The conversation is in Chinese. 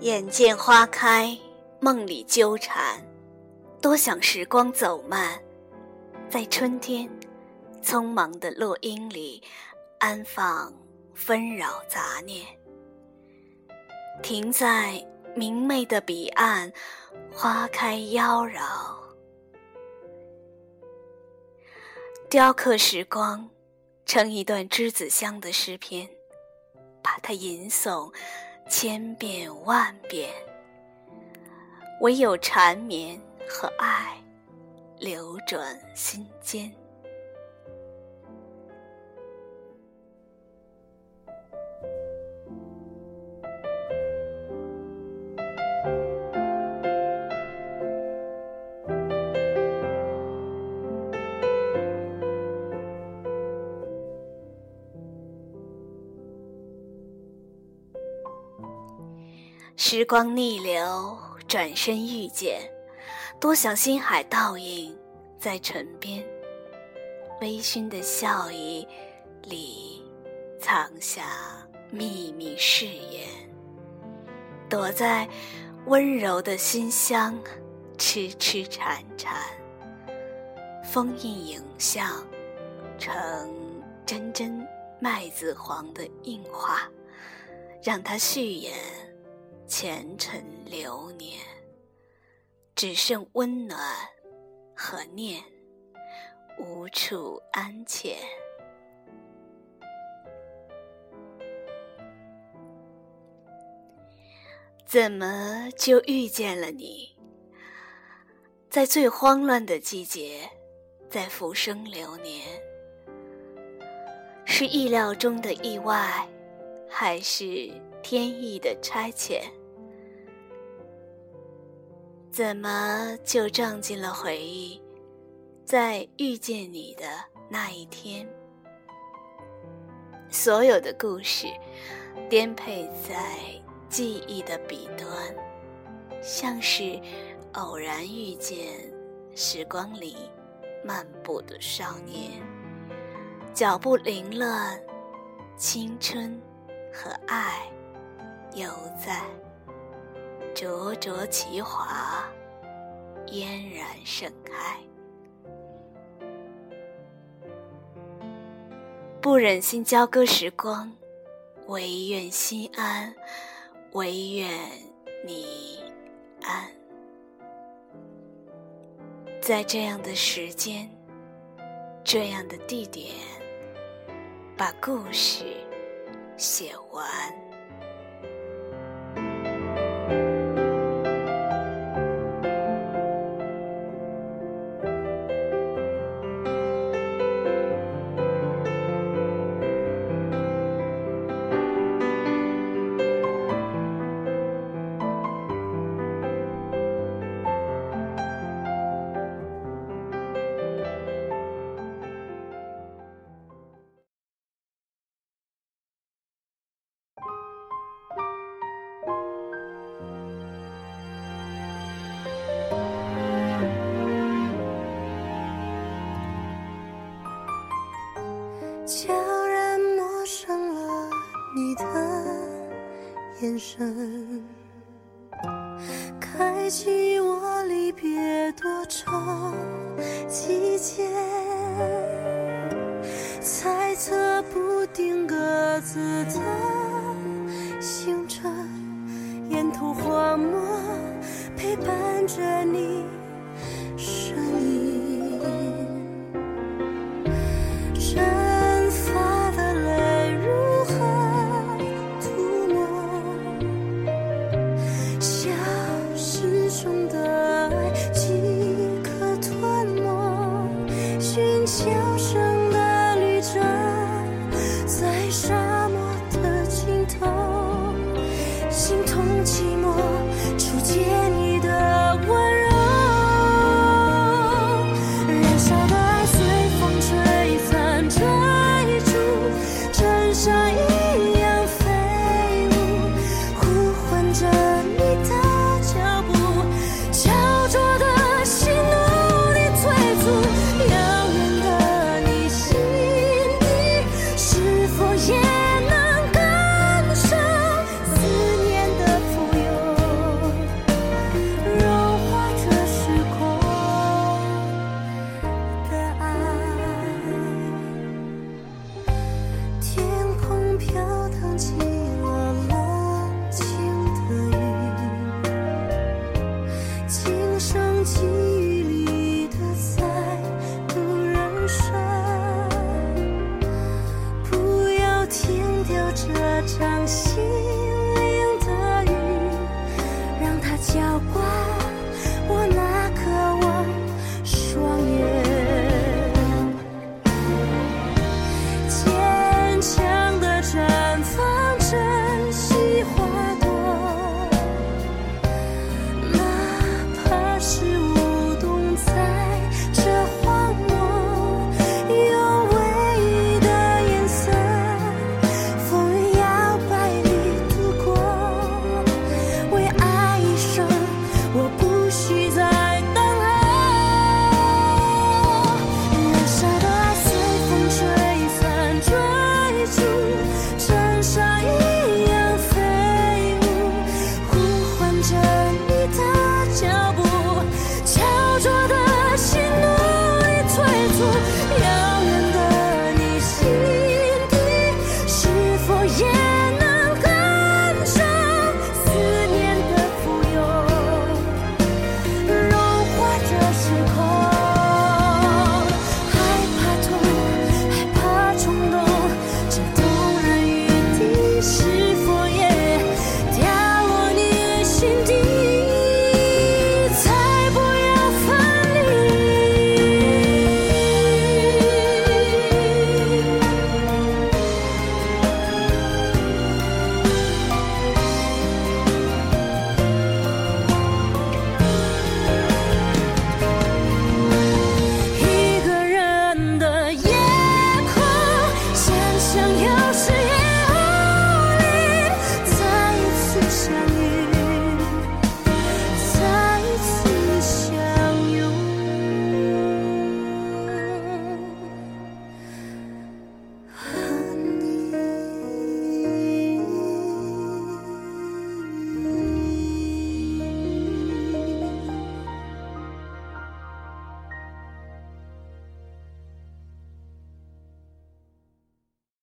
眼见花开，梦里纠缠，多想时光走慢，在春天匆忙的落英里安放纷扰杂念。停在明媚的彼岸，花开妖娆，雕刻时光，成一段栀子香的诗篇，把它吟诵。千遍万遍，唯有缠绵和爱流转心间。时光逆流，转身遇见，多想星海倒影在唇边，微醺的笑意里藏下秘密誓言，躲在温柔的馨香，痴痴缠缠，封印影像成真真麦子黄的印花，让它续演。前尘流年，只剩温暖和念，无处安潜。怎么就遇见了你？在最慌乱的季节，在浮生流年，是意料中的意外，还是天意的差遣？怎么就撞进了回忆？在遇见你的那一天，所有的故事颠沛在记忆的彼端，像是偶然遇见时光里漫步的少年，脚步凌乱，青春和爱犹在。灼灼其华，嫣然盛开。不忍心交割时光，唯愿心安，唯愿你安。在这样的时间，这样的地点，把故事写完。眼神，开启我离别多愁季节，猜测不定各自的星辰，沿途荒漠陪伴着你。